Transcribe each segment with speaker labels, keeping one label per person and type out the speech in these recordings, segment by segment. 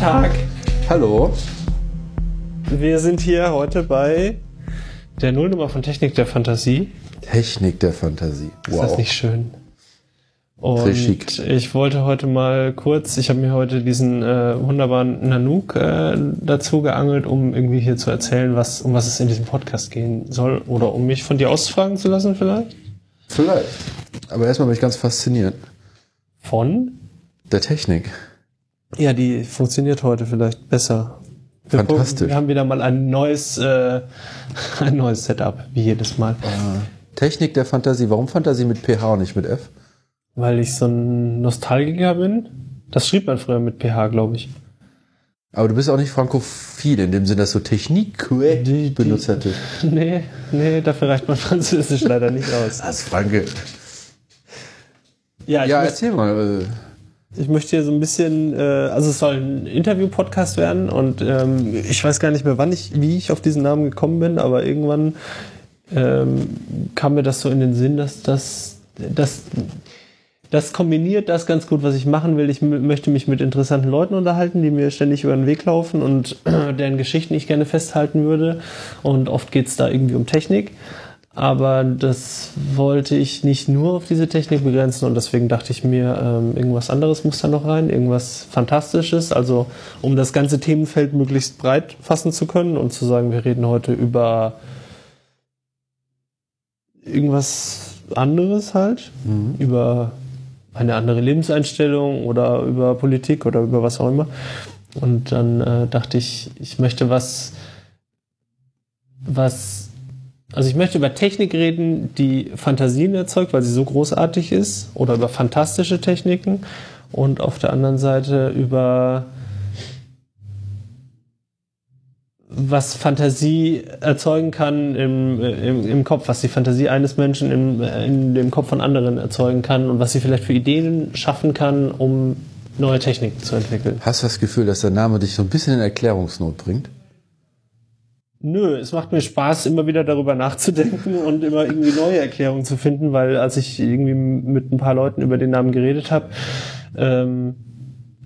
Speaker 1: Tag.
Speaker 2: Hallo.
Speaker 1: Wir sind hier heute bei der Nullnummer von Technik der Fantasie.
Speaker 2: Technik der Fantasie.
Speaker 1: Wow. Ist das nicht schön? Und
Speaker 2: Très chic.
Speaker 1: ich wollte heute mal kurz, ich habe mir heute diesen äh, wunderbaren Nanook äh, dazu geangelt, um irgendwie hier zu erzählen, was, um was es in diesem Podcast gehen soll. Oder um mich von dir ausfragen zu lassen vielleicht?
Speaker 2: Vielleicht. Aber erstmal bin ich ganz fasziniert.
Speaker 1: Von?
Speaker 2: Der Technik.
Speaker 1: Ja, die funktioniert heute vielleicht besser. Wir
Speaker 2: Fantastisch.
Speaker 1: Wir haben wieder mal ein neues, äh, ein neues Setup, wie jedes Mal.
Speaker 2: Äh, Technik der Fantasie. Warum Fantasie mit PH und nicht mit F?
Speaker 1: Weil ich so ein Nostalgiker bin. Das schrieb man früher mit PH, glaube ich.
Speaker 2: Aber du bist auch nicht frankophil, in dem Sinne, dass du Technik benutzt hättest.
Speaker 1: Nee, nee, dafür reicht man Französisch leider nicht aus.
Speaker 2: Als Franke.
Speaker 1: Ja,
Speaker 2: ja erzähl mal.
Speaker 1: Ich möchte hier so ein bisschen, äh, also es soll ein Interview-Podcast werden und ähm, ich weiß gar nicht mehr, wann ich, wie ich auf diesen Namen gekommen bin, aber irgendwann ähm, kam mir das so in den Sinn, dass das, das, das kombiniert das ganz gut, was ich machen will. Ich möchte mich mit interessanten Leuten unterhalten, die mir ständig über den Weg laufen und deren Geschichten ich gerne festhalten würde. Und oft geht's da irgendwie um Technik. Aber das wollte ich nicht nur auf diese Technik begrenzen und deswegen dachte ich mir, ähm, irgendwas anderes muss da noch rein, irgendwas Fantastisches, also um das ganze Themenfeld möglichst breit fassen zu können und zu sagen, wir reden heute über irgendwas anderes halt, mhm. über eine andere Lebenseinstellung oder über Politik oder über was auch immer. Und dann äh, dachte ich, ich möchte was, was also ich möchte über Technik reden, die Fantasien erzeugt, weil sie so großartig ist, oder über fantastische Techniken und auf der anderen Seite über was Fantasie erzeugen kann im, im, im Kopf, was die Fantasie eines Menschen im, in dem Kopf von anderen erzeugen kann und was sie vielleicht für Ideen schaffen kann, um neue Techniken zu entwickeln.
Speaker 2: Hast du das Gefühl, dass der Name dich so ein bisschen in Erklärungsnot bringt?
Speaker 1: Nö, es macht mir Spaß, immer wieder darüber nachzudenken und immer irgendwie neue Erklärungen zu finden, weil als ich irgendwie mit ein paar Leuten über den Namen geredet habe, ähm,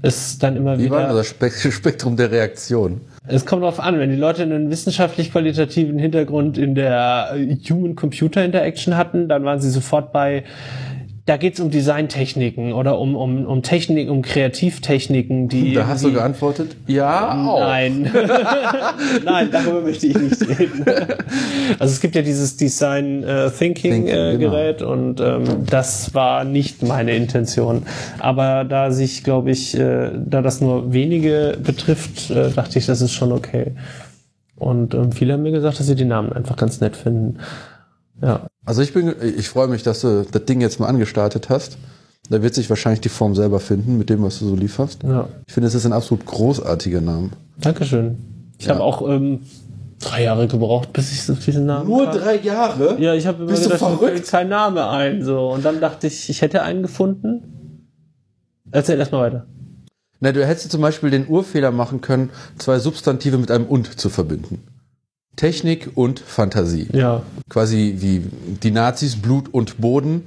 Speaker 1: ist dann immer
Speaker 2: Wie
Speaker 1: wieder.
Speaker 2: Wie war das Spektrum der Reaktion?
Speaker 1: Es kommt darauf an, wenn die Leute einen wissenschaftlich qualitativen Hintergrund in der Human-Computer-Interaction hatten, dann waren sie sofort bei, da geht's um Designtechniken oder um, um, um Technik, um Kreativtechniken, die.
Speaker 2: Da hast du geantwortet? Ja,
Speaker 1: auch. Nein. Nein, darüber möchte ich nicht reden. Also es gibt ja dieses Design äh, Thinking, Thinking äh, genau. Gerät und ähm, das war nicht meine Intention. Aber da sich, glaube ich, äh, da das nur wenige betrifft, äh, dachte ich, das ist schon okay. Und ähm, viele haben mir gesagt, dass sie die Namen einfach ganz nett finden. Ja.
Speaker 2: Also ich bin, ich freue mich, dass du das Ding jetzt mal angestartet hast. Da wird sich wahrscheinlich die Form selber finden mit dem, was du so lieferst.
Speaker 1: Ja.
Speaker 2: Ich finde, es ist ein absolut großartiger Name.
Speaker 1: Dankeschön. Ich ja. habe auch ähm, drei Jahre gebraucht, bis ich auf diesen Namen
Speaker 2: Nur
Speaker 1: kam.
Speaker 2: drei Jahre?
Speaker 1: Ja, ich habe immer
Speaker 2: Bist
Speaker 1: gedacht,
Speaker 2: verrückt?
Speaker 1: kein Name ein. So. Und dann dachte ich, ich hätte einen gefunden. Erzähl erst mal weiter.
Speaker 2: Na, du hättest zum Beispiel den Urfehler machen können, zwei Substantive mit einem und zu verbinden. Technik und Fantasie.
Speaker 1: Ja.
Speaker 2: Quasi wie die Nazis Blut und Boden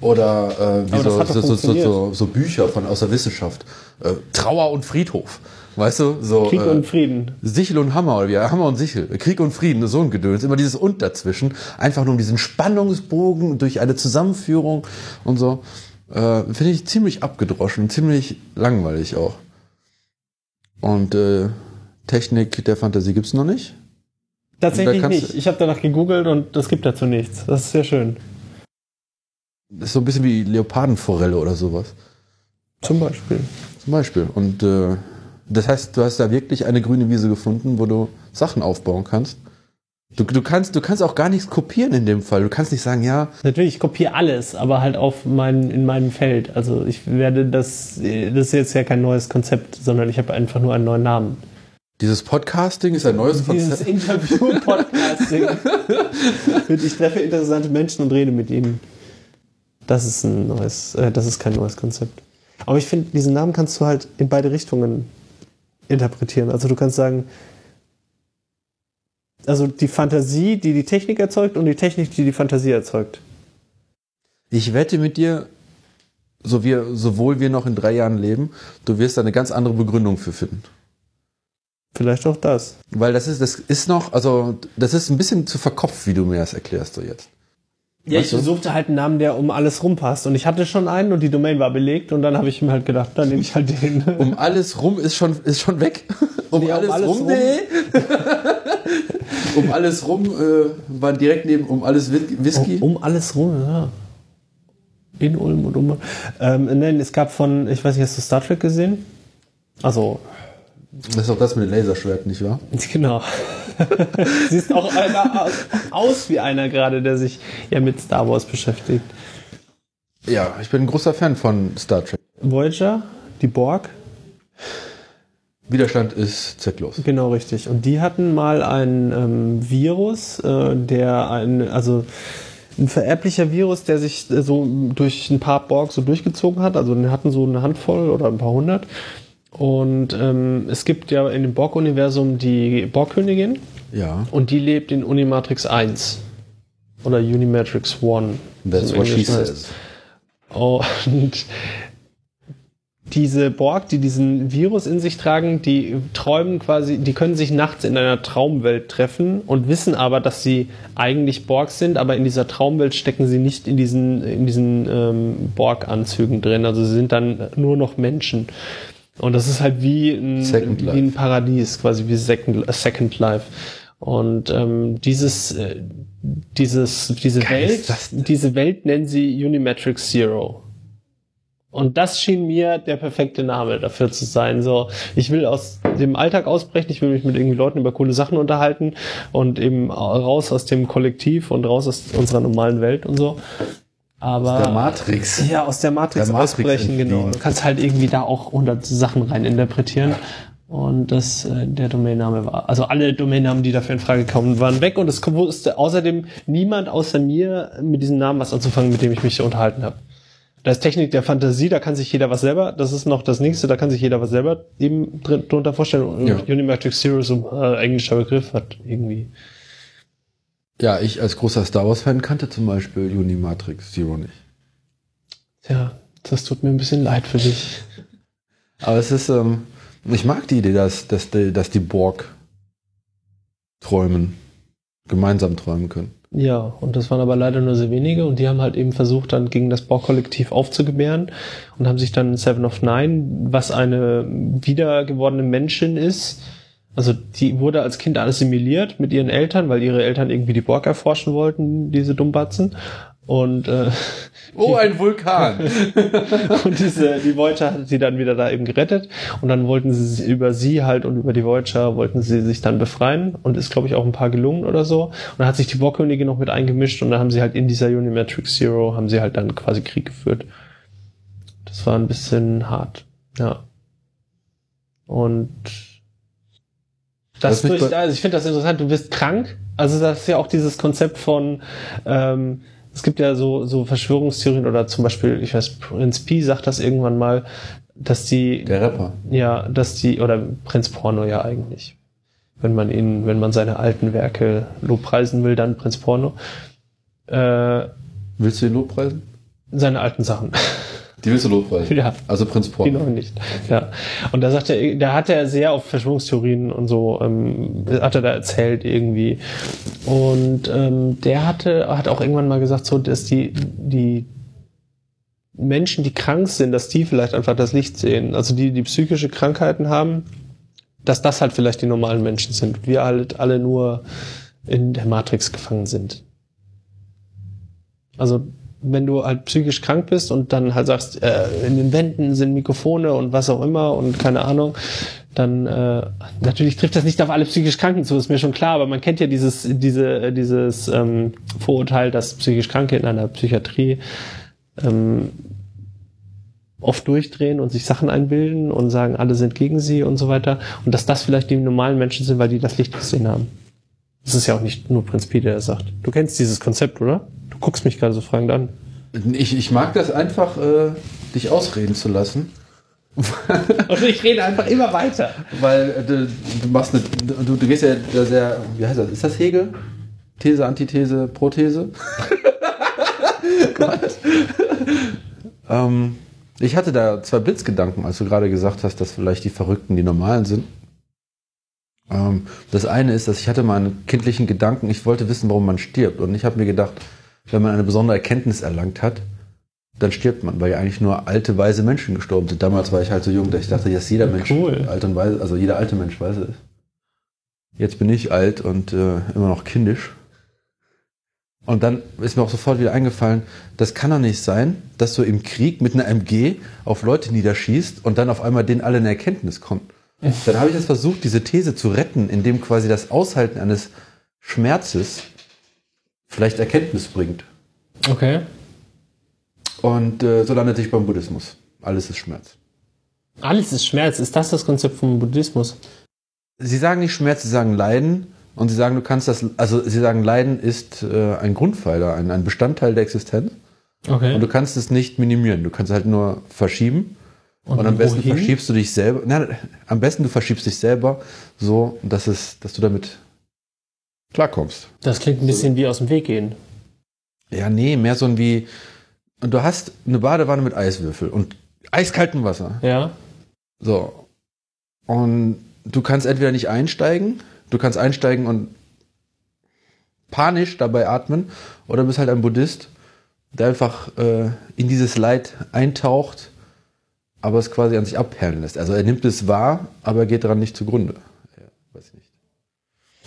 Speaker 2: oder äh, wie so, so, so, so, so, Bücher von aus der Wissenschaft. Äh, Trauer und Friedhof. Weißt du, so
Speaker 1: Krieg und Frieden.
Speaker 2: Äh, Sichel und Hammer oder wie Hammer und Sichel, Krieg und Frieden, so ein Gedöns, immer dieses und dazwischen, einfach nur um diesen Spannungsbogen durch eine Zusammenführung und so. Äh, Finde ich ziemlich abgedroschen, ziemlich langweilig auch. Und äh, Technik der Fantasie gibt's noch nicht.
Speaker 1: Tatsächlich nicht. Ich habe danach gegoogelt und es gibt dazu nichts. Das ist sehr schön.
Speaker 2: Das ist so ein bisschen wie Leopardenforelle oder sowas.
Speaker 1: Zum Beispiel.
Speaker 2: Zum Beispiel. Und äh, das heißt, du hast da wirklich eine grüne Wiese gefunden, wo du Sachen aufbauen kannst. Du, du, kannst, du kannst auch gar nichts kopieren in dem Fall. Du kannst nicht sagen, ja.
Speaker 1: Natürlich, ich kopiere alles, aber halt auf mein, in meinem Feld. Also ich werde das, das ist jetzt ja kein neues Konzept, sondern ich habe einfach nur einen neuen Namen.
Speaker 2: Dieses Podcasting ist ein neues
Speaker 1: Konzept. Dieses Interview-Podcasting. ich treffe interessante Menschen und rede mit ihnen. Das ist ein neues, äh, das ist kein neues Konzept. Aber ich finde, diesen Namen kannst du halt in beide Richtungen interpretieren. Also du kannst sagen, also die Fantasie, die die Technik erzeugt und die Technik, die die Fantasie erzeugt.
Speaker 2: Ich wette mit dir, so wir, sowohl wir noch in drei Jahren leben, du wirst da eine ganz andere Begründung für finden.
Speaker 1: Vielleicht auch das.
Speaker 2: Weil das ist, das ist noch, also das ist ein bisschen zu verkopft, wie du mir das erklärst so jetzt.
Speaker 1: Ja, ich suchte halt einen Namen, der um alles rumpasst. Und ich hatte schon einen und die Domain war belegt und dann habe ich mir halt gedacht, dann nehme ich halt den.
Speaker 2: Um alles rum ist schon, ist schon weg. Um,
Speaker 1: Nee, um
Speaker 2: alles,
Speaker 1: alles
Speaker 2: rum,
Speaker 1: rum.
Speaker 2: nee. um alles rum äh, war direkt neben um alles Whi- Whisky.
Speaker 1: Um, um alles rum, ja. In Ulm und um. Ähm, nein, es gab von, ich weiß nicht, hast du Star Trek gesehen? Also,
Speaker 2: Das ist auch das mit dem Laserschwert, nicht wahr?
Speaker 1: genau. Siehst auch einer aus, aus wie einer gerade, der sich ja mit Star Wars beschäftigt.
Speaker 2: Ja, ich bin ein großer Fan von Star Trek.
Speaker 1: Voyager, die Borg,
Speaker 2: Widerstand ist zwecklos.
Speaker 1: Genau richtig. Und die hatten mal ein ähm, Virus, äh, der ein, also ein vererblicher Virus, der sich äh, so durch ein paar Borg so durchgezogen hat. Also die hatten so eine Handvoll oder ein paar hundert. Und ähm, es gibt ja in dem Borg-Universum die Borg-Königin
Speaker 2: Ja.
Speaker 1: und die lebt in Unimatrix 1 oder Unimatrix 1.
Speaker 2: That's what she says.
Speaker 1: Und diese Borg, die diesen Virus in sich tragen, die träumen quasi, die können sich nachts in einer Traumwelt treffen und wissen aber, dass sie eigentlich Borg sind, aber in dieser Traumwelt stecken sie nicht in diesen, in diesen ähm, Borg-Anzügen drin. Also sie sind dann nur noch Menschen. Und das ist halt wie ein, wie ein Paradies, quasi wie Second, äh, Second Life. Und ähm, dieses, äh, dieses, diese
Speaker 2: Geil
Speaker 1: Welt, diese Welt nennen sie Unimatrix Zero. Und das schien mir der perfekte Name dafür zu sein. So, ich will aus dem Alltag ausbrechen, ich will mich mit irgendwie Leuten über coole Sachen unterhalten und eben raus aus dem Kollektiv und raus aus unserer normalen Welt und so. Aber
Speaker 2: Der Matrix.
Speaker 1: ja, aus der Matrix,
Speaker 2: Der Matrix
Speaker 1: ausbrechen, genau. Du kannst halt irgendwie da auch hundert Sachen rein interpretieren. Und das, äh, der Domainname war, also alle Domainnamen, die dafür in Frage kamen, waren weg und es wusste außerdem niemand außer mir mit diesem Namen was anzufangen, mit dem ich mich unterhalten habe. Da ist Technik der Fantasie, da kann sich jeder was selber, das ist noch das nächste, da kann sich jeder was selber eben drin, drunter vorstellen.
Speaker 2: Ja.
Speaker 1: Unimatrix Zero ist so ein äh, englischer Begriff, hat irgendwie.
Speaker 2: Ja, ich als großer Star Wars-Fan kannte zum Beispiel Unimatrix Zero nicht.
Speaker 1: Tja, das tut mir ein bisschen leid für dich.
Speaker 2: Aber es ist, ähm, ich mag die Idee, dass, dass, die, dass die Borg träumen, gemeinsam träumen können.
Speaker 1: Ja, und das waren aber leider nur sehr wenige und die haben halt eben versucht, dann gegen das Borg-Kollektiv aufzugebären und haben sich dann Seven of Nine, was eine wiedergewordene Menschin ist, also die wurde als Kind assimiliert mit ihren Eltern, weil ihre Eltern irgendwie die Borg erforschen wollten, diese Dummbatzen. Und, äh,
Speaker 2: Oh, ein Vulkan!
Speaker 1: und diese, die Voyager hat sie dann wieder da eben gerettet. Und dann wollten sie sich über sie halt und über die Voyager wollten sie sich dann befreien. Und ist, glaube ich, auch ein paar gelungen oder so. Und dann hat sich die Borgkönigin noch mit eingemischt und dann haben sie halt in dieser Unimatrix Zero haben sie halt dann quasi Krieg geführt. Das war ein bisschen hart. Ja. Und das durch, also ich finde das interessant, du bist krank. Also das ist ja auch dieses Konzept von, ähm, es gibt ja so, so Verschwörungstheorien oder zum Beispiel, ich weiß, Prinz Pi sagt das irgendwann mal, dass die,
Speaker 2: Der Rapper.
Speaker 1: ja, dass die, oder Prinz Porno ja eigentlich. Wenn man ihn, wenn man seine alten Werke lobpreisen will, dann Prinz Porno. Äh,
Speaker 2: Willst du ihn lobpreisen?
Speaker 1: seine alten Sachen.
Speaker 2: Die willst du lobpreisen?
Speaker 1: Ja.
Speaker 2: Also Prinz
Speaker 1: Die
Speaker 2: Porno.
Speaker 1: noch nicht. Ja. Und da sagt er, da hat er sehr auf Verschwörungstheorien und so, ähm, hat er da erzählt irgendwie. Und ähm, der hatte, hat auch irgendwann mal gesagt, so, dass die, die Menschen, die krank sind, dass die vielleicht einfach das Licht sehen. Also die, die psychische Krankheiten haben, dass das halt vielleicht die normalen Menschen sind. Wir halt alle nur in der Matrix gefangen sind. Also wenn du halt psychisch krank bist und dann halt sagst, äh, in den Wänden sind Mikrofone und was auch immer und keine Ahnung, dann äh, natürlich trifft das nicht auf alle psychisch Kranken zu, ist mir schon klar, aber man kennt ja dieses, diese, dieses ähm, Vorurteil, dass psychisch Kranke in einer Psychiatrie ähm, oft durchdrehen und sich Sachen einbilden und sagen, alle sind gegen sie und so weiter. Und dass das vielleicht die normalen Menschen sind, weil die das Licht gesehen haben. Das ist ja auch nicht nur Prinz Pi, der das sagt. Du kennst dieses Konzept, oder? Du guckst mich gerade so fragend an.
Speaker 2: Ich, ich mag das einfach, äh, dich ausreden zu lassen.
Speaker 1: Und ich rede einfach immer weiter.
Speaker 2: Weil äh, du, du machst eine, du, du gehst ja da sehr, wie heißt das? Ist das Hegel? These, Antithese, Prothese? Gott. ähm, ich hatte da zwei Blitzgedanken, als du gerade gesagt hast, dass vielleicht die Verrückten die Normalen sind. Ähm, das eine ist, dass ich hatte mal einen kindlichen Gedanken, ich wollte wissen, warum man stirbt. Und ich habe mir gedacht, wenn man eine besondere Erkenntnis erlangt hat, dann stirbt man, weil ja eigentlich nur alte, weise Menschen gestorben sind. Damals war ich halt so jung, dass ich dachte, dass jeder Mensch
Speaker 1: Cool.
Speaker 2: alt und weise, also jeder alte Mensch weise ist. Jetzt bin ich alt und äh, immer noch kindisch. Und dann ist mir auch sofort wieder eingefallen, das kann doch nicht sein, dass du im Krieg mit einer MG auf Leute niederschießt und dann auf einmal denen alle eine Erkenntnis kommt. Dann habe ich jetzt versucht, diese These zu retten, indem quasi das Aushalten eines Schmerzes vielleicht Erkenntnis bringt.
Speaker 1: Okay.
Speaker 2: Und äh, so landet ich beim Buddhismus. Alles ist Schmerz.
Speaker 1: Alles ist Schmerz. Ist das das Konzept vom Buddhismus?
Speaker 2: Sie sagen nicht Schmerz, sie sagen Leiden. Und sie sagen, du kannst das, also sie sagen, Leiden ist äh, ein Grundpfeiler, ein, ein Bestandteil der Existenz.
Speaker 1: Okay.
Speaker 2: Und du kannst es nicht minimieren. Du kannst halt nur verschieben. Und, am besten
Speaker 1: wohin?
Speaker 2: verschiebst du dich selber. Nein, am besten du verschiebst dich selber so, dass es, dass du damit klarkommst.
Speaker 1: Das klingt ein bisschen wie aus dem Weg gehen.
Speaker 2: Ja, nee, mehr so ein wie. Und du hast eine Badewanne mit Eiswürfel und eiskaltem Wasser.
Speaker 1: Ja.
Speaker 2: So. Und du kannst entweder nicht einsteigen, du kannst einsteigen und panisch dabei atmen, oder bist halt ein Buddhist, der einfach äh, in dieses Leid eintaucht, aber es quasi an sich abperlen lässt. Also er nimmt es wahr, aber er geht daran nicht zugrunde. Ja, weiß ich nicht.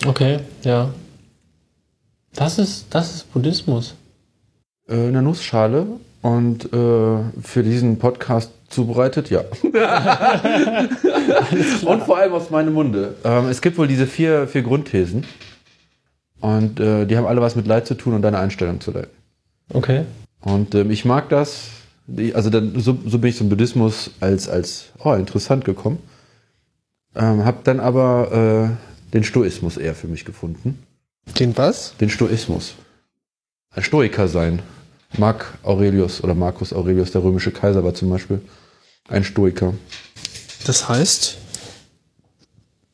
Speaker 1: Okay, ja. Das ist, das ist Buddhismus.
Speaker 2: Äh, eine Nussschale und äh, für diesen Podcast zubereitet, ja. und vor allem aus meinem Munde. Ähm, es gibt wohl diese vier, vier Grundthesen. Und äh, die haben alle was mit Leid zu tun und deine Einstellung zu leiden.
Speaker 1: Okay.
Speaker 2: Und ähm, ich mag das. Also dann, so, so bin ich zum Buddhismus als, als oh, interessant gekommen. Ähm, hab dann aber äh, den Stoismus eher für mich gefunden.
Speaker 1: Den was?
Speaker 2: Den Stoismus. Ein Stoiker sein. Marc Aurelius oder Marcus Aurelius, der römische Kaiser, war zum Beispiel ein Stoiker.
Speaker 1: Das heißt.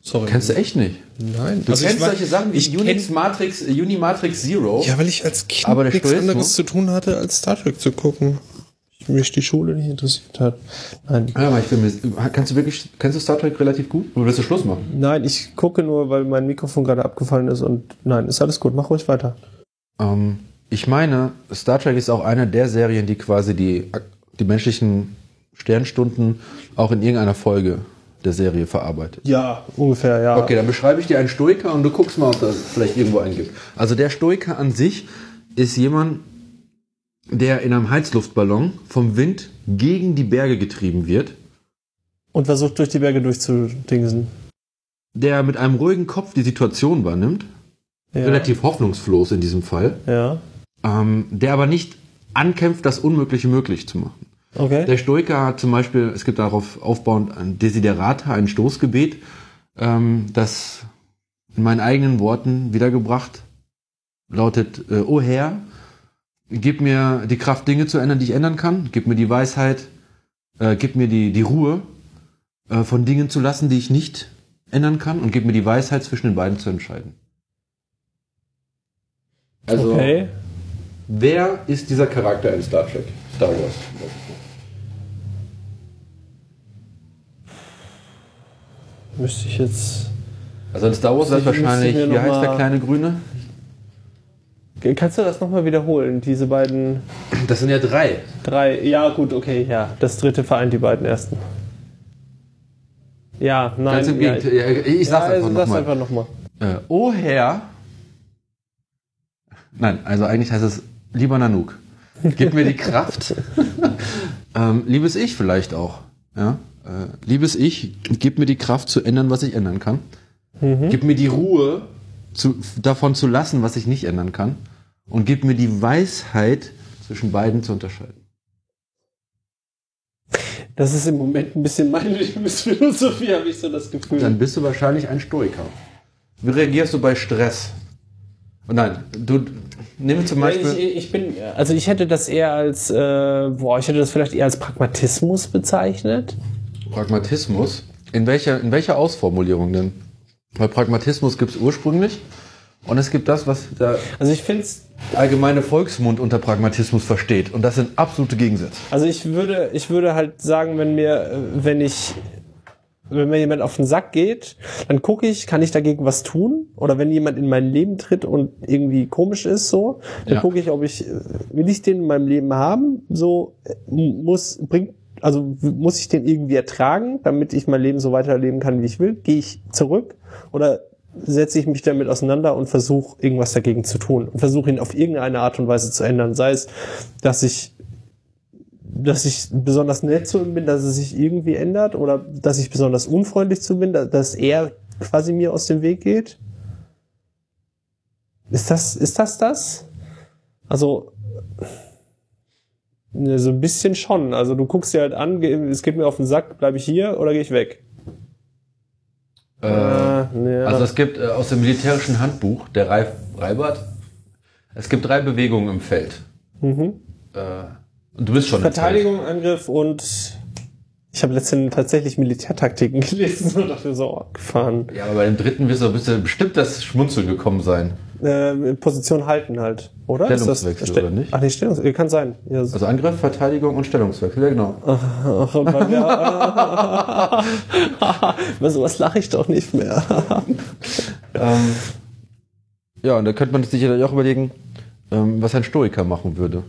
Speaker 1: Sorry.
Speaker 2: Kennst du echt nicht?
Speaker 1: Nein.
Speaker 2: Du
Speaker 1: Also
Speaker 2: kennst
Speaker 1: ich war-
Speaker 2: solche Sachen wie
Speaker 1: ich
Speaker 2: Unix Matrix, Unimatrix Zero.
Speaker 1: Ja, weil ich als Kind nichts anderes zu tun hatte, als Star Trek zu gucken. Ich mich die Schule nicht interessiert hat. Nein.
Speaker 2: Ja, aber ich bin mir, kannst du wirklich, kennst du Star Trek relativ gut? Oder willst du Schluss machen?
Speaker 1: Nein, ich gucke nur, weil mein Mikrofon gerade abgefallen ist und nein, ist alles gut. Mach ruhig weiter.
Speaker 2: Ähm, ich meine, Star Trek ist auch eine der Serien, die quasi die, die menschlichen Sternstunden auch in irgendeiner Folge der Serie verarbeitet.
Speaker 1: Ja, ungefähr, ja.
Speaker 2: Okay, dann beschreibe ich dir einen Stoiker und du guckst mal, ob das vielleicht irgendwo einen gibt. Also der Stoiker an sich ist jemand, der in einem Heizluftballon vom Wind gegen die Berge getrieben wird,
Speaker 1: Und versucht durch die Berge durchzudingsen.
Speaker 2: der mit einem ruhigen Kopf die Situation wahrnimmt,
Speaker 1: Ja.
Speaker 2: relativ hoffnungslos in diesem Fall,
Speaker 1: Ja.
Speaker 2: ähm, der aber nicht ankämpft, das Unmögliche möglich zu machen.
Speaker 1: Okay.
Speaker 2: Der Stoiker hat zum Beispiel, es gibt darauf aufbauend ein Desiderata, ein Stoßgebet, ähm, das in meinen eigenen Worten wiedergebracht lautet, äh, O Herr, gib mir die Kraft, Dinge zu ändern, die ich ändern kann, gib mir die Weisheit, äh, gib mir die, die Ruhe, äh, von Dingen zu lassen, die ich nicht ändern kann und gib mir die Weisheit, zwischen den beiden zu entscheiden. Also,
Speaker 1: okay.
Speaker 2: wer ist dieser Charakter in Star Trek? Star Wars.
Speaker 1: Müsste ich jetzt.
Speaker 2: Also in Star Wars ist wahrscheinlich, wie heißt der kleine Grüne?
Speaker 1: Kannst du das nochmal wiederholen? Diese beiden.
Speaker 2: Das sind ja drei.
Speaker 1: Drei. Ja, gut, okay, ja. Das dritte vereint die beiden ersten. Ja, nein.
Speaker 2: Ganz im Gegenteil. Ja, ich sag's
Speaker 1: ja,
Speaker 2: einfach
Speaker 1: also
Speaker 2: nochmal.
Speaker 1: einfach nochmal.
Speaker 2: Äh, oh Herr. Nein, also eigentlich heißt es lieber Nanook. Gib mir die Kraft. ähm, liebes Ich vielleicht auch. Ja? Äh, liebes Ich, gib mir die Kraft zu ändern, was ich ändern kann. Gib mir die Ruhe, zu, davon zu lassen, was ich nicht ändern kann. Und gib mir die Weisheit, zwischen beiden zu unterscheiden.
Speaker 1: Das ist im Moment ein bisschen meine Lebensphilosophie, habe ich so das Gefühl.
Speaker 2: Dann bist du wahrscheinlich ein Stoiker. Wie reagierst du bei Stress? Und nein, du nimm zum Beispiel.
Speaker 1: ich, ich bin, also ich hätte das eher als, äh, boah, ich hätte das vielleicht eher als Pragmatismus bezeichnet.
Speaker 2: Pragmatismus. In welcher, in welcher Ausformulierung denn? Weil Pragmatismus gibt es ursprünglich und es gibt das, was der
Speaker 1: Also ich finde es,
Speaker 2: allgemeine Volksmund unter Pragmatismus versteht. Und das sind absolute Gegensätze.
Speaker 1: also ich würde, ich würde halt sagen, wenn mir, äh, wenn ich wenn mir jemand auf den Sack geht, dann gucke ich, kann ich dagegen was tun? Oder wenn jemand in mein Leben tritt und irgendwie komisch ist, so, dann
Speaker 2: Ja.
Speaker 1: gucke ich, ob ich, äh, will ich den in meinem Leben haben? So, äh, muss, bringt, also muss ich den irgendwie ertragen, damit ich mein Leben so weiterleben kann, wie ich will? Gehe ich zurück? Oder setze ich mich damit auseinander und versuche irgendwas dagegen zu tun und versuche ihn auf irgendeine Art und Weise zu ändern. Sei es, dass ich dass ich besonders nett zu ihm bin, dass es sich irgendwie ändert oder dass ich besonders unfreundlich zu ihm bin, da- dass er quasi mir aus dem Weg geht? Ist das, ist das das? Also, ne, so ein bisschen schon. Also du guckst dir halt an, es geht mir auf den Sack, bleibe ich hier oder gehe ich weg?
Speaker 2: Äh,
Speaker 1: ne,
Speaker 2: Also es gibt äh, aus dem militärischen Handbuch, der Reif, Reibert, es gibt drei Bewegungen im Feld.
Speaker 1: mhm.
Speaker 2: Äh, und du bist schon im
Speaker 1: Verteidigung, Angriff und ich habe letztens tatsächlich Militärtaktiken gelesen und dachte so, gefahren.
Speaker 2: Feld. Ja, aber bei dem dritten wirst du, wirst du bestimmt das Schmunzeln gekommen sein.
Speaker 1: Äh, Position halten halt, oder?
Speaker 2: Stellungswechsel,
Speaker 1: Ist das,
Speaker 2: oder nicht?
Speaker 1: Ach nee, Stellungswechsel, kann sein. Ja, so.
Speaker 2: Also Angriff, Verteidigung und Stellungswechsel, ja genau.
Speaker 1: Ach, und bei mir, Über sowas lache ich doch nicht mehr.
Speaker 2: Ähm, ja, und da könnte man sich sicherlich auch überlegen, ähm, was ein Stoiker machen würde.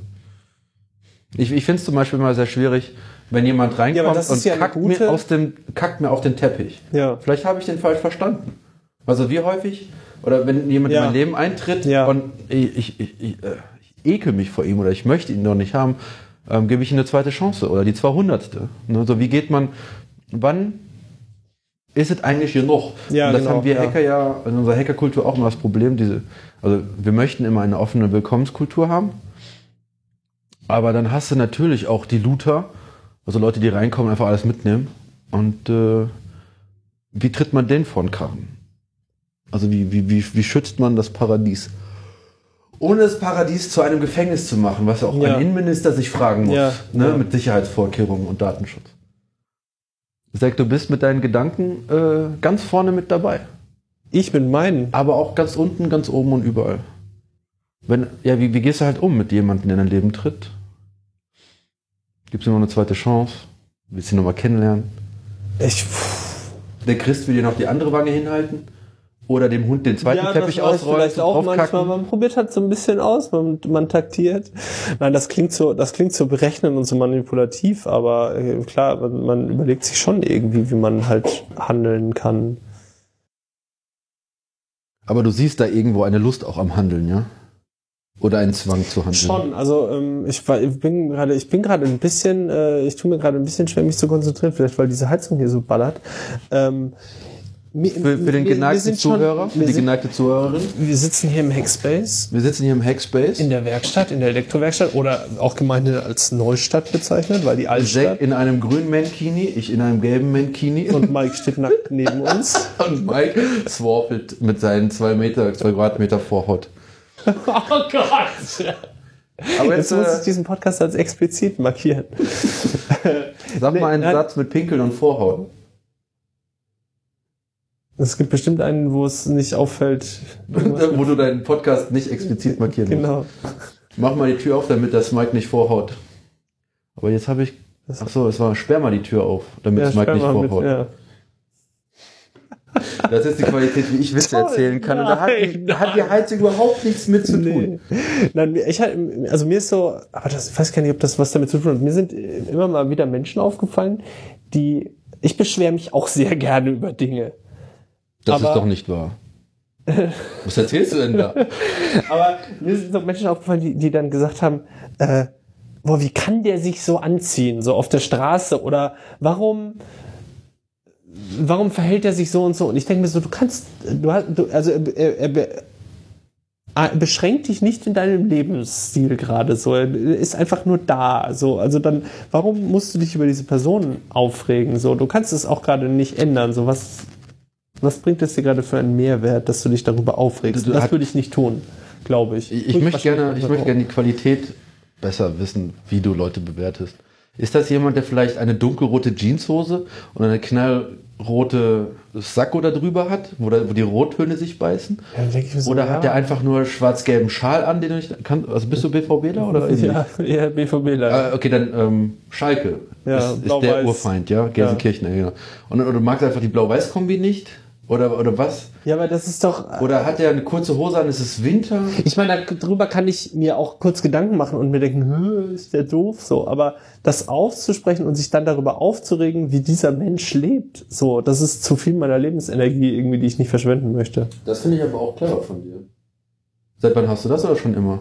Speaker 2: Ich, ich finde es zum Beispiel immer sehr schwierig, wenn jemand reinkommt
Speaker 1: ist
Speaker 2: und
Speaker 1: ja
Speaker 2: kackt, mir aus dem, kackt mir auf den Teppich.
Speaker 1: ja.
Speaker 2: Vielleicht habe ich den falsch verstanden. Also wie häufig, oder wenn jemand
Speaker 1: Ja.
Speaker 2: in mein Leben eintritt
Speaker 1: Ja.
Speaker 2: und ich, ich, ich, ich, äh, ich ekel mich vor ihm oder ich möchte ihn noch nicht haben, ähm, gebe ich ihm eine zweite Chance oder die 200. Ne? So wie geht man, wann ist es eigentlich genug?
Speaker 1: Ja,
Speaker 2: und das
Speaker 1: genau,
Speaker 2: haben wir
Speaker 1: ja.
Speaker 2: Hacker ja in unserer Hackerkultur auch immer das Problem, diese, also wir möchten immer eine offene Willkommenskultur haben, aber dann hast du natürlich auch die Looter, also Leute, die reinkommen, einfach alles mitnehmen und äh, wie tritt man den vor den Karren? Also wie, wie, wie, wie schützt man das Paradies? Ohne das Paradies zu einem Gefängnis zu machen, was auch
Speaker 1: Ja.
Speaker 2: ein Innenminister sich fragen muss,
Speaker 1: Ja,
Speaker 2: ne,
Speaker 1: ja.
Speaker 2: mit Sicherheitsvorkehrungen und Datenschutz. Sag, du bist mit deinen Gedanken äh, ganz vorne mit dabei.
Speaker 1: Ich mit meinen.
Speaker 2: Aber auch ganz unten, ganz oben und überall. Wenn, ja, wie, wie gehst du halt um mit jemandem, der in dein Leben tritt? Gibst du ihm noch eine zweite Chance? Willst du ihn nochmal kennenlernen?
Speaker 1: Ich,
Speaker 2: Der Christ will dir noch die andere Wange hinhalten? Oder dem Hund den zweiten
Speaker 1: ja,
Speaker 2: Teppich ausrollen,
Speaker 1: vielleicht auch manchmal. Man probiert halt so ein bisschen aus, man, man taktiert. Nein, das klingt so, das klingt so berechnend und so manipulativ, aber äh, klar, man, man überlegt sich schon irgendwie, wie man halt handeln kann.
Speaker 2: Aber du siehst da irgendwo eine Lust auch am Handeln, ja? Oder einen Zwang zu handeln?
Speaker 1: Schon, also ähm, ich, ich bin gerade, ich bin gerade ein bisschen, äh, ich tue mir gerade ein bisschen schwer, mich zu konzentrieren, vielleicht weil diese Heizung hier so ballert. Ähm,
Speaker 2: Für, für den geneigten
Speaker 1: sind schon-
Speaker 2: Zuhörer, für die geneigte Zuhörerin.
Speaker 1: wir sitzen hier im Hackspace
Speaker 2: Wir sitzen hier im Hackspace.
Speaker 1: in der Werkstatt, in der Elektrowerkstatt oder auch gemeinhin als Neustadt bezeichnet, weil die Altstadt
Speaker 2: in einem grünen Mankini, ich in einem gelben Mankini.
Speaker 1: und Mike steht nackt neben uns.
Speaker 2: Und Mike swarpelt mit seinen zwei Meter, zwei Quadratmeter Vorhaut.
Speaker 1: oh Gott!
Speaker 2: Aber
Speaker 1: Jetzt
Speaker 2: jetzt,
Speaker 1: muss ich
Speaker 2: äh,
Speaker 1: diesen Podcast als explizit markieren.
Speaker 2: sag mal einen. Satz mit Pinkeln und Vorhaut.
Speaker 1: Es gibt bestimmt einen, wo es nicht auffällt.
Speaker 2: Wo du deinen Podcast nicht explizit markieren musst.
Speaker 1: Genau.
Speaker 2: Mach mal die Tür auf, damit das Mike nicht vorhaut. Aber jetzt habe ich. Ach so, es war, sperr mal die Tür auf, damit es Mike nicht
Speaker 1: mal mit,
Speaker 2: vorhaut.
Speaker 1: ja.
Speaker 2: Das ist die Qualität, wie ich Witze
Speaker 1: Toll,
Speaker 2: erzählen kann. Und da hat,
Speaker 1: nein,
Speaker 2: die- hat die Heizung überhaupt nichts mit zu tun.
Speaker 1: Nee. Nein, ich halt, also mir ist so, aber das ich weiß gar nicht, ob das was damit zu tun hat. Mir sind immer mal wieder Menschen aufgefallen, die, ich beschwere mich auch sehr gerne über Dinge.
Speaker 2: Das
Speaker 1: Aber-
Speaker 2: ist doch nicht wahr. Was erzählst du denn da?
Speaker 1: Aber mir sind so Menschen aufgefallen, die, die dann gesagt haben, äh, boah, wie kann der sich so anziehen, so auf der Straße oder warum, warum verhält er sich so und so? Und ich denke mir so, du kannst, du hast, du, also er, er, er er beschränkt dich nicht in deinem Lebensstil gerade so, er ist einfach nur da, so, also dann, warum musst du dich über diese Person aufregen, so, du kannst es auch gerade nicht ändern, so, was, was bringt es dir gerade für einen Mehrwert, dass du dich darüber aufregst?
Speaker 2: Du-
Speaker 1: das würde ich nicht tun, glaube ich.
Speaker 2: Ich, ich möchte gerne, ich möchte gerne die Qualität besser wissen, wie du Leute bewertest. Ist das jemand, der vielleicht eine dunkelrote Jeanshose und eine knallrote Sakko da drüber hat, wo, da, wo die Rottöne sich beißen?
Speaker 1: Ja, so,
Speaker 2: Oder
Speaker 1: ja.
Speaker 2: hat der einfach nur schwarz-gelben Schal an, den du nicht kann? Also bist du BVBler oder?
Speaker 1: Ja, eher BVBler.
Speaker 2: Äh, okay, dann ähm, Schalke
Speaker 1: Ja,
Speaker 2: ist, ist der. Urfeind, ja, Gelsenkirchen, ja. genau. Und, oder du magst einfach die Blau-Weiß-Kombi nicht? Oder, oder was?
Speaker 1: Ja, aber das ist doch.
Speaker 2: Oder hat er eine kurze Hose an, ist es Winter?
Speaker 1: Ich meine, darüber kann ich mir auch kurz Gedanken machen und mir denken, "Hö, ist der doof so. Aber das auszusprechen und sich dann darüber aufzuregen, wie dieser Mensch lebt, so, das ist zu viel meiner Lebensenergie irgendwie, die ich nicht verschwenden möchte.
Speaker 2: Das finde ich aber auch clever von dir. Seit wann hast du das oder schon immer?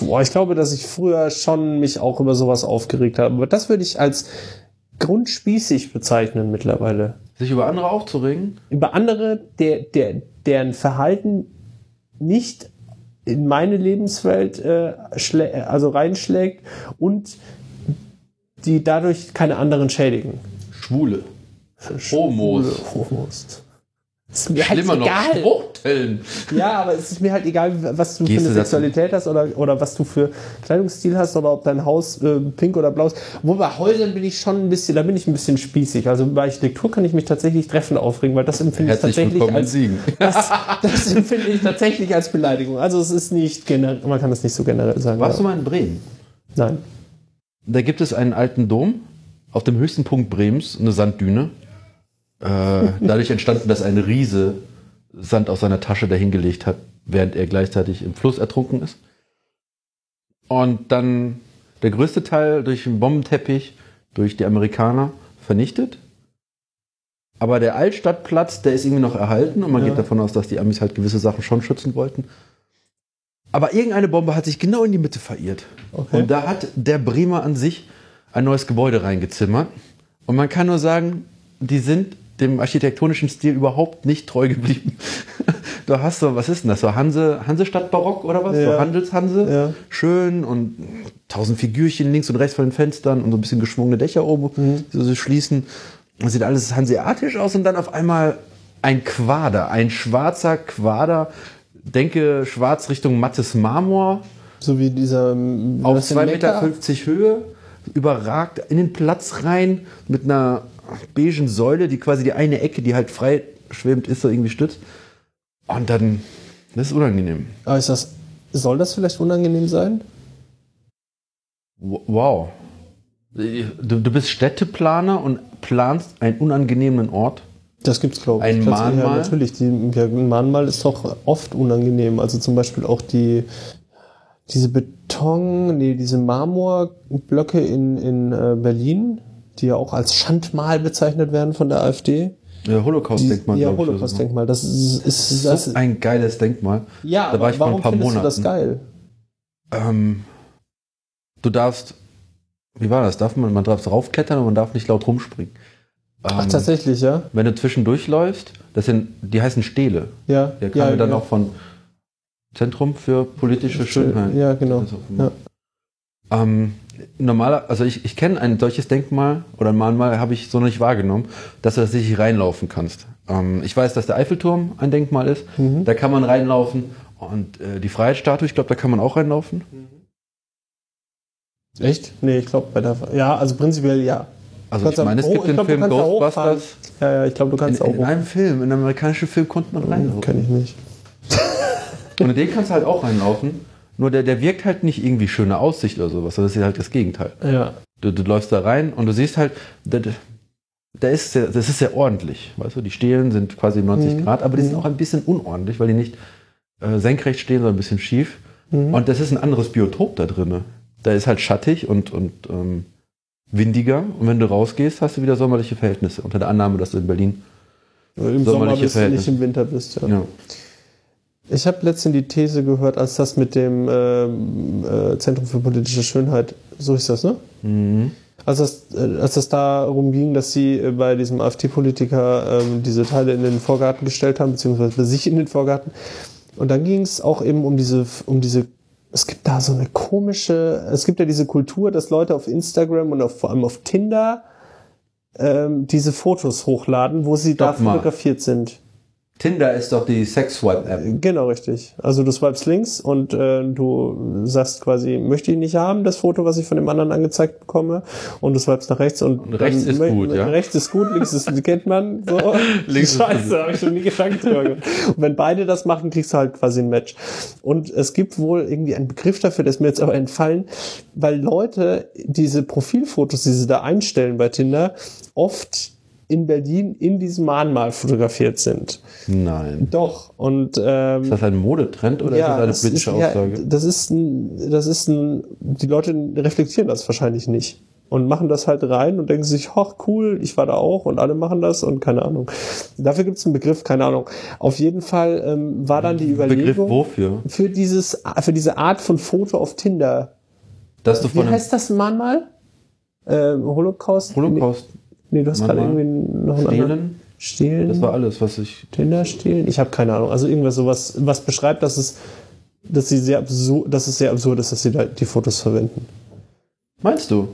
Speaker 1: Boah, ich glaube, dass ich früher schon mich auch über sowas aufgeregt habe. Aber das würde ich als grundspießig bezeichnen mittlerweile.
Speaker 2: Sich über andere aufzuregen?
Speaker 1: Über andere, der, der, deren Verhalten nicht in meine Lebenswelt äh, also reinschlägt und die dadurch keine anderen schädigen.
Speaker 2: Schwule. Homos.
Speaker 1: Homos. Ist mir
Speaker 2: Schlimmer
Speaker 1: halt
Speaker 2: noch,
Speaker 1: egal.
Speaker 2: Spruchtellen.
Speaker 1: Ja, aber es ist mir halt egal, was du
Speaker 2: Gehst
Speaker 1: für
Speaker 2: du
Speaker 1: eine? Sexualität hast oder, oder was du für Kleidungsstil hast oder ob dein Haus äh, pink oder blau ist. Wo bei Häusern bin ich schon ein bisschen, da bin ich ein bisschen spießig. Also bei Architektur kann ich mich tatsächlich treffend aufregen, weil das empfinde ich
Speaker 2: Herzlich
Speaker 1: tatsächlich
Speaker 2: willkommen in
Speaker 1: als,
Speaker 2: Siegen.
Speaker 1: das, das empfinde ich tatsächlich als Beleidigung. Also es ist nicht generell, man kann das nicht so generell sagen.
Speaker 2: Warst du
Speaker 1: ja.
Speaker 2: mal in Bremen?
Speaker 1: Nein.
Speaker 2: Da gibt es einen alten Dom, auf dem höchsten Punkt Bremens, eine Sanddüne. Äh, dadurch entstanden, dass ein Riese Sand aus seiner Tasche dahingelegt hat, während er gleichzeitig im Fluss ertrunken ist. Und dann der größte Teil durch einen Bombenteppich, durch die Amerikaner vernichtet. Aber der Altstadtplatz, der ist irgendwie noch erhalten und man
Speaker 1: Ja.
Speaker 2: geht davon aus, dass die Amis halt gewisse Sachen schon schützen wollten. Aber irgendeine Bombe hat sich genau in die Mitte verirrt.
Speaker 1: Okay.
Speaker 2: Und da hat der Bremer an sich ein neues Gebäude reingezimmert. Und man kann nur sagen, die sind dem architektonischen Stil überhaupt nicht treu geblieben. da hast du, was ist denn das? So Hanse, Hansestadt Barock oder was? So
Speaker 1: Ja.
Speaker 2: Handelshanse.
Speaker 1: Ja.
Speaker 2: Schön und tausend Figürchen links und rechts von den Fenstern und so ein bisschen geschwungene Dächer oben,
Speaker 1: Mhm.
Speaker 2: die so, so schließen. Das sieht alles hanseatisch aus und dann auf einmal ein Quader, ein schwarzer Quader. Denke schwarz Richtung mattes Marmor
Speaker 1: So wie dieser ähm,
Speaker 2: auf
Speaker 1: was in
Speaker 2: 2,50
Speaker 1: Mekka?
Speaker 2: Meter Höhe, überragt in den Platz rein mit einer beigen Säule, die quasi die eine Ecke, die halt frei schwebend ist, so irgendwie stützt. Und dann, das ist unangenehm.
Speaker 1: Aber ist das, soll das vielleicht unangenehm sein?
Speaker 2: Wow. Du, du bist Städteplaner und planst einen unangenehmen Ort.
Speaker 1: Das gibt's glaube ich.
Speaker 2: Ein Mahnmal?
Speaker 1: Ja, natürlich. Die, ja, ein Mahnmal ist doch oft unangenehm. Also zum Beispiel auch die diese Beton, nee, diese Marmorblöcke in, in äh, Berlin, die ja auch als Schandmal bezeichnet werden von der AfD.
Speaker 2: Ja, Holocaust-Denkmal,
Speaker 1: ja,
Speaker 2: so.
Speaker 1: Holocaust-Denkmal. Das ist, ist das,
Speaker 2: So ein geiles Denkmal.
Speaker 1: ja,
Speaker 2: da war ich
Speaker 1: warum
Speaker 2: ein paar
Speaker 1: findest
Speaker 2: Monaten.
Speaker 1: du das geil?
Speaker 2: Ähm, du darfst, wie war das? Darf man, man darf draufklettern und man darf nicht laut rumspringen.
Speaker 1: Ach,
Speaker 2: Ähm,
Speaker 1: tatsächlich, ja?
Speaker 2: Wenn du zwischendurch läufst, das sind, die heißen Stele.
Speaker 1: Ja.
Speaker 2: Der kam
Speaker 1: ja,
Speaker 2: ja, dann
Speaker 1: ja.
Speaker 2: auch von Zentrum für politische Schönheit.
Speaker 1: Ja, genau.
Speaker 2: Immer. Ähm, normaler, also ich, ich kenne ein solches Denkmal oder ein Mahnmal habe ich so noch nicht wahrgenommen, dass du tatsächlich reinlaufen kannst. Ähm, ich weiß, dass der Eiffelturm ein Denkmal ist.
Speaker 1: Mhm.
Speaker 2: Da kann man reinlaufen. Und äh, die Freiheitsstatue, ich glaube, da kann man auch reinlaufen.
Speaker 1: Echt? Nee, ich glaube bei der. Ja, also prinzipiell ja.
Speaker 2: Also ich meine, es gibt den
Speaker 1: glaub,
Speaker 2: Film
Speaker 1: da.
Speaker 2: Ghostbusters.
Speaker 1: Ja, ja, ich glaube, du
Speaker 2: In,
Speaker 1: kannst auch.
Speaker 2: in einem Film, in einem amerikanischen Film konnte man reinlaufen.
Speaker 1: Kenn ich nicht.
Speaker 2: Und in den kannst du halt auch reinlaufen. Nur der, der wirkt halt nicht irgendwie schöne Aussicht oder sowas. Das ist halt das Gegenteil.
Speaker 1: Ja.
Speaker 2: Du, du läufst da rein und du siehst halt, da, da ist sehr, das ist sehr ordentlich. Weißt du, die Stelen sind quasi 90
Speaker 1: Mhm.
Speaker 2: Grad, aber die sind
Speaker 1: Mhm.
Speaker 2: auch ein bisschen unordentlich, weil die nicht äh, senkrecht stehen, sondern ein bisschen schief.
Speaker 1: Mhm.
Speaker 2: Und das ist ein anderes Biotop da drin. Da ist halt schattig und, und ähm, windiger. Und wenn du rausgehst, hast du wieder sommerliche Verhältnisse. Unter der Annahme, dass du in Berlin.
Speaker 1: Im Sommer
Speaker 2: Sommerliche
Speaker 1: bist du nicht
Speaker 2: Verhältnisse.
Speaker 1: im Winter bist, ja.
Speaker 2: Ja.
Speaker 1: Ich habe letztens die These gehört, als das mit dem ähm, äh, Zentrum für politische Schönheit, so ist das, ne?
Speaker 2: Mhm.
Speaker 1: Als das, äh, als das darum ging, dass sie äh, bei diesem AfD-Politiker ähm, diese Teile in den Vorgarten gestellt haben, beziehungsweise bei sich in den Vorgarten. Und dann ging es auch eben um diese, um diese, es gibt da so eine komische, es gibt ja diese Kultur, dass Leute auf Instagram und auf, vor allem auf Tinder ähm, diese Fotos hochladen, wo sie da
Speaker 2: Stopp mal.
Speaker 1: fotografiert sind.
Speaker 2: Tinder ist doch die Sex-Swipe-App.
Speaker 1: Genau, richtig. Also du swipes links und äh, du sagst quasi, möchte ich nicht haben, das Foto, was ich von dem anderen angezeigt bekomme. Und du swipes nach rechts und,
Speaker 2: Und rechts ist gut, ja?
Speaker 1: Rechts ist gut, links ist, kennt man. So.
Speaker 2: Links
Speaker 1: Scheiße, habe ich schon nie drüber gemacht. Und wenn beide das machen, kriegst du halt quasi ein Match. Und es gibt wohl irgendwie einen Begriff dafür, der ist mir jetzt aber entfallen, weil Leute diese Profilfotos, die sie da einstellen bei Tinder, oft in Berlin in diesem Mahnmal fotografiert sind.
Speaker 2: Nein.
Speaker 1: Doch. Und ähm,
Speaker 2: Ist das ein Modetrend oder
Speaker 1: ja,
Speaker 2: ist das eine politische
Speaker 1: ist, ja,
Speaker 2: Aussage?
Speaker 1: das ist ein, das ist ein, die Leute reflektieren das wahrscheinlich nicht und machen das halt rein und denken sich, ach cool, ich war da auch und alle machen das und keine Ahnung. Dafür gibt es einen Begriff, keine Ahnung. Auf jeden Fall ähm, war dann die
Speaker 2: Begriff
Speaker 1: Überlegung
Speaker 2: wofür?
Speaker 1: für dieses, für diese Art von Foto auf Tinder.
Speaker 2: Dass du
Speaker 1: Wie
Speaker 2: von einem
Speaker 1: heißt das Mahnmal? Ähm, Holocaust?
Speaker 2: Holocaust
Speaker 1: Nee, du hast gerade irgendwie noch einen anderen.
Speaker 2: stehlen?
Speaker 1: Stehlen?
Speaker 2: Das war alles, was ich.
Speaker 1: Tinder stehlen? Ich habe keine Ahnung. Also irgendwas sowas, was beschreibt, dass es, dass sie sehr absurd, dass es sehr absurd ist, dass sie da die Fotos verwenden.
Speaker 2: Meinst du?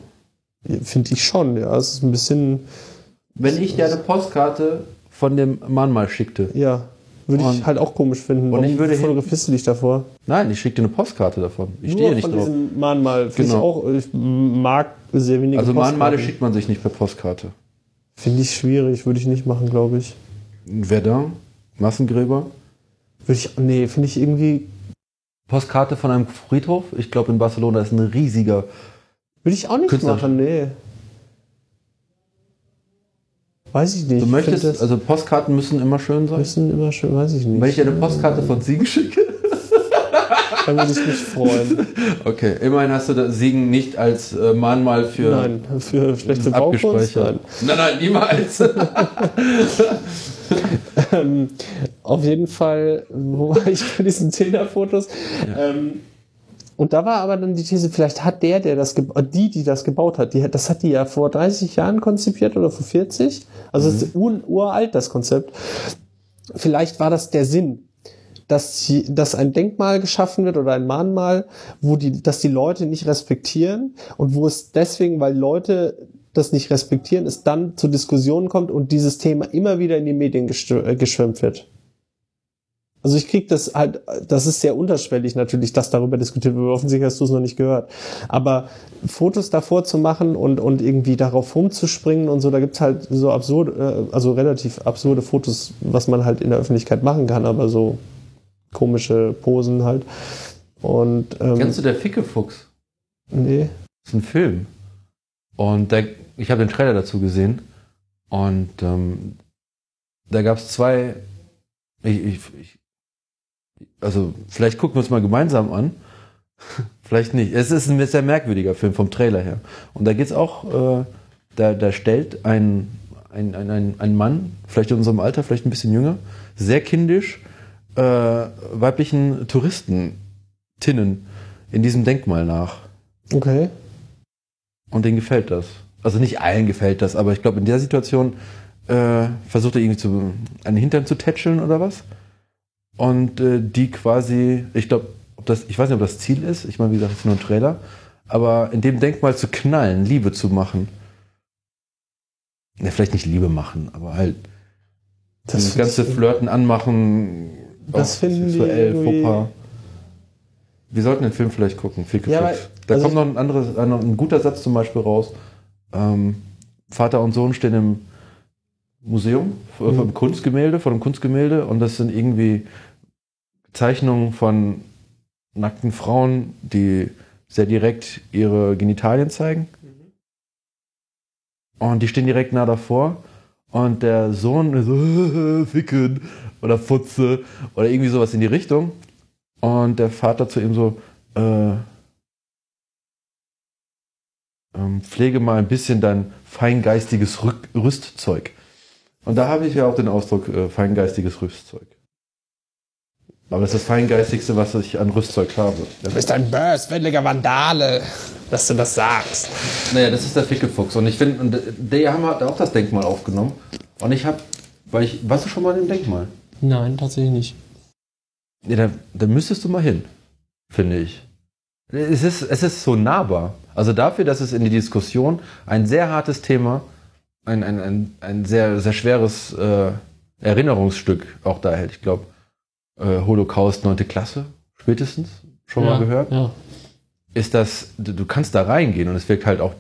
Speaker 1: Finde ich schon, ja. Es ist ein bisschen,
Speaker 2: Wenn ich dir eine Postkarte von dem Mahnmal schickte.
Speaker 1: ja, würde ich
Speaker 2: Und-
Speaker 1: halt auch komisch finden.
Speaker 2: und ich würde
Speaker 1: fotografierst du dich davor?
Speaker 2: Nein, ich schickte eine Postkarte davon. Ich
Speaker 1: Nur
Speaker 2: stehe nicht
Speaker 1: von
Speaker 2: drauf.
Speaker 1: diesem Mahnmal.
Speaker 2: Genau.
Speaker 1: ich auch, ich mag sehr wenige
Speaker 2: Also Mahnmale schickt man sich nicht per Postkarte.
Speaker 1: Finde ich schwierig, würde ich nicht machen, glaube ich.
Speaker 2: Verdun, Massengräber.
Speaker 1: Würde ich, nee, finde ich irgendwie,
Speaker 2: Postkarte von einem Friedhof. Ich glaube, in Barcelona ist ein riesiger.
Speaker 1: würde ich auch nicht
Speaker 2: Künstler-
Speaker 1: machen, nee. Weiß ich nicht.
Speaker 2: Du möchtest, also Postkarten müssen immer schön sein.
Speaker 1: müssen immer schön, weiß ich nicht.
Speaker 2: Wenn ich eine Postkarte von Siegen schicke.
Speaker 1: Dann würde ich mich freuen.
Speaker 2: Okay, immerhin hast du das Siegen nicht als äh, Mahnmal für
Speaker 1: Nein, für schlechte Baukunst. Nein.
Speaker 2: Nein, nein, niemals.
Speaker 1: Ähm, auf jeden Fall, wo war ich bei diesen Tinder-Fotos? Ähm, und da war aber dann die These, vielleicht hat der, der das, die, die das gebaut hat, die, das hat die ja vor 30 Jahren konzipiert oder vor 40. Also es ist ur, uralt, das Konzept. Vielleicht war das der Sinn, dass, sie, dass ein Denkmal geschaffen wird oder ein Mahnmal, wo die, dass die Leute nicht respektieren und wo es deswegen, weil Leute das nicht respektieren, es dann zu Diskussionen kommt und dieses Thema immer wieder in die Medien äh, geschwemmt wird. Also ich krieg das halt, das ist sehr unterschwellig natürlich, dass darüber diskutiert wird. Offensichtlich hast du es noch nicht gehört. Aber Fotos davor zu machen und, und irgendwie darauf rumzuspringen und so, da gibt's halt so absurde, äh, also relativ absurde Fotos, was man halt in der Öffentlichkeit machen kann, aber so komische Posen halt. Und ähm,
Speaker 2: Kennst du der Fickefuchs?
Speaker 1: nee.
Speaker 2: Das ist ein Film. Und da, ich habe den Trailer dazu gesehen. Und ähm, da gab es zwei. Ich, ich, ich, also, vielleicht gucken wir uns mal gemeinsam an. vielleicht nicht. Es ist ein sehr merkwürdiger Film vom Trailer her. Und da geht es auch, äh, da, da stellt ein, ein, ein, ein Mann, vielleicht in unserem Alter, vielleicht ein bisschen jünger, sehr kindisch, äh, weiblichen Touristen, Tinnen, in diesem Denkmal nach.
Speaker 1: Okay.
Speaker 2: Und denen gefällt das. Also nicht allen gefällt das, aber ich glaube, in der Situation äh, versucht er irgendwie zu, einen Hintern zu tätscheln oder was. Und äh, die quasi, ich glaube, ob das, ich weiß nicht, ob das Ziel ist, ich meine, wie gesagt, es ist nur ein Trailer, aber in dem Denkmal zu knallen, Liebe zu machen. Ja, vielleicht nicht Liebe machen, aber halt das,
Speaker 1: find
Speaker 2: ganze Flirten anmachen.
Speaker 1: Das
Speaker 2: auch
Speaker 1: finden die
Speaker 2: sexuell,
Speaker 1: irgendwie-
Speaker 2: Fauxpas. Wir sollten den Film vielleicht gucken. Ficke
Speaker 1: Ja, weil-
Speaker 2: da
Speaker 1: also
Speaker 2: kommt noch ein anderes, ein, ein guter Satz zum Beispiel raus. Ähm, Vater und Sohn stehen im Museum vor
Speaker 1: Mhm.
Speaker 2: vom Kunstgemälde, vor dem Kunstgemälde und das sind irgendwie Zeichnungen von nackten Frauen, die sehr direkt ihre Genitalien zeigen. Und die stehen direkt nah davor und der Sohn so, ficken oder Futze oder irgendwie sowas in die Richtung. Und der Vater zu ihm so, äh, ähm, pflege mal ein bisschen dein feingeistiges Rück Rüstzeug. Und da habe ich ja auch den Ausdruck äh, feingeistiges Rüstzeug. Aber das ist das feingeistigste, was ich an Rüstzeug habe.
Speaker 1: Du bist ein böswilliger Vandale, dass du das sagst.
Speaker 2: Naja, das ist der Fickelfuchs. Und ich finde, und der haben hat auch das Denkmal aufgenommen. Und ich habe, weil ich, warst du schon mal in dem Denkmal?
Speaker 1: Nein, tatsächlich nicht.
Speaker 2: Ja, da, da müsstest du mal hin, finde ich. Es ist, es ist so nahbar. Also dafür, dass es in die Diskussion ein sehr hartes Thema, ein, ein, ein, ein sehr, sehr schweres äh, Erinnerungsstück auch da hält. Ich glaube, äh, Holocaust 9. Klasse, spätestens, schon mal gehört.
Speaker 1: Ja.
Speaker 2: Ist das, du, kannst da reingehen und es wirkt halt auch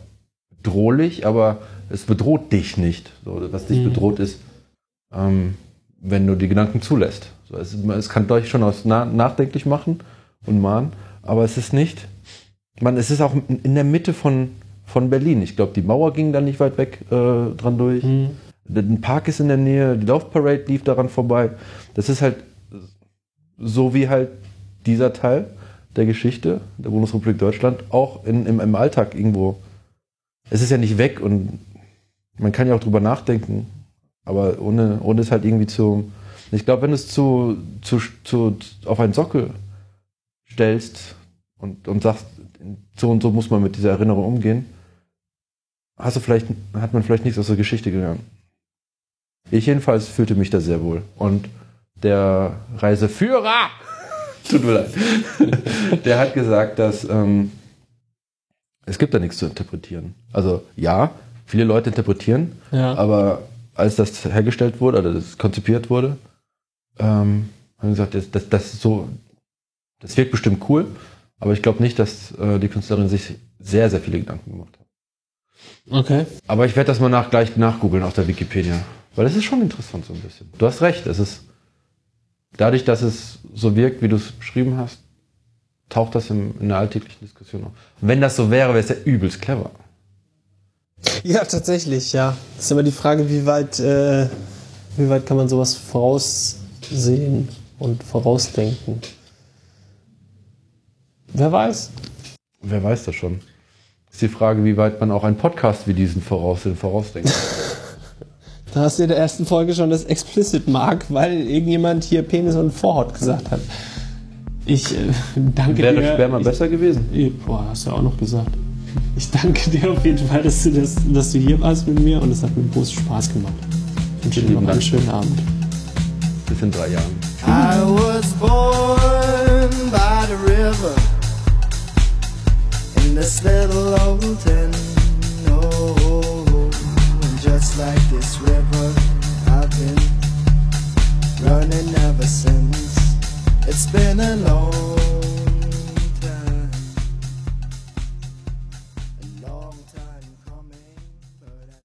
Speaker 2: bedrohlich, aber es bedroht dich nicht. So, was dich
Speaker 1: Mhm.
Speaker 2: bedroht ist, ähm, wenn du die Gedanken zulässt. So, es, es kann euch schon aus na, nachdenklich machen und mahnen, aber es ist nicht. Man, es ist auch in in der Mitte von, von Berlin. Ich glaube, die Mauer ging da nicht weit weg äh, dran durch.
Speaker 1: Mhm.
Speaker 2: Ein Park ist in der Nähe, die Laufparade lief daran vorbei. Das ist halt so wie halt dieser Teil der Geschichte der Bundesrepublik Deutschland auch in, im, im Alltag irgendwo. Es ist ja nicht weg und man kann ja auch drüber nachdenken, aber ohne, ohne es halt irgendwie zu. Ich glaube, wenn du es zu, zu, zu, auf einen Sockel stellst und, und sagst, so und so muss man mit dieser Erinnerung umgehen, hast du vielleicht, hat man vielleicht nichts aus der Geschichte gelernt. Ich jedenfalls fühlte mich da sehr wohl. Und der Reiseführer, tut mir leid, der hat gesagt, dass ähm, es gibt da nichts zu interpretieren. Also ja, viele Leute interpretieren,
Speaker 1: Ja.
Speaker 2: aber als das hergestellt wurde, oder das konzipiert wurde, ähm, haben sie gesagt, das, das, das so, das wirkt bestimmt cool, aber ich glaube nicht, dass äh, die Künstlerin sich sehr, sehr viele Gedanken gemacht hat.
Speaker 1: Okay.
Speaker 2: Aber ich werde das mal nach, gleich nachgoogeln auf der Wikipedia. Weil das ist schon interessant so ein bisschen. Du hast recht, es ist dadurch, dass es so wirkt, wie du es beschrieben hast, taucht das im, in der alltäglichen Diskussion auf. Wenn das so wäre, wäre es ja übelst clever.
Speaker 1: Ja, tatsächlich, ja. Das ist immer die Frage, wie weit, äh, wie weit kann man sowas voraussehen und vorausdenken. Wer weiß?
Speaker 2: Wer weiß das schon? Ist die Frage, wie weit man auch einen Podcast wie diesen voraussehen, vorausdenkt.
Speaker 1: Da hast du in der ersten Folge schon das Explicit Mark, weil irgendjemand hier Penis und Vorhaut gesagt hat. Ich äh, danke
Speaker 2: wäre
Speaker 1: dir.
Speaker 2: wäre mal
Speaker 1: ich,
Speaker 2: besser gewesen.
Speaker 1: Eh, Boah, hast du ja auch noch gesagt. Ich danke dir auf jeden Fall, dass du, das, dass du hier warst mit mir und es hat mir großen Spaß gemacht. Ich wünsche dir noch einen
Speaker 2: Dank.
Speaker 1: schönen Abend.
Speaker 2: Bis in drei Jahren.
Speaker 3: I was born by the river in this little old town. Just like this river, I've been running ever since. It's been a long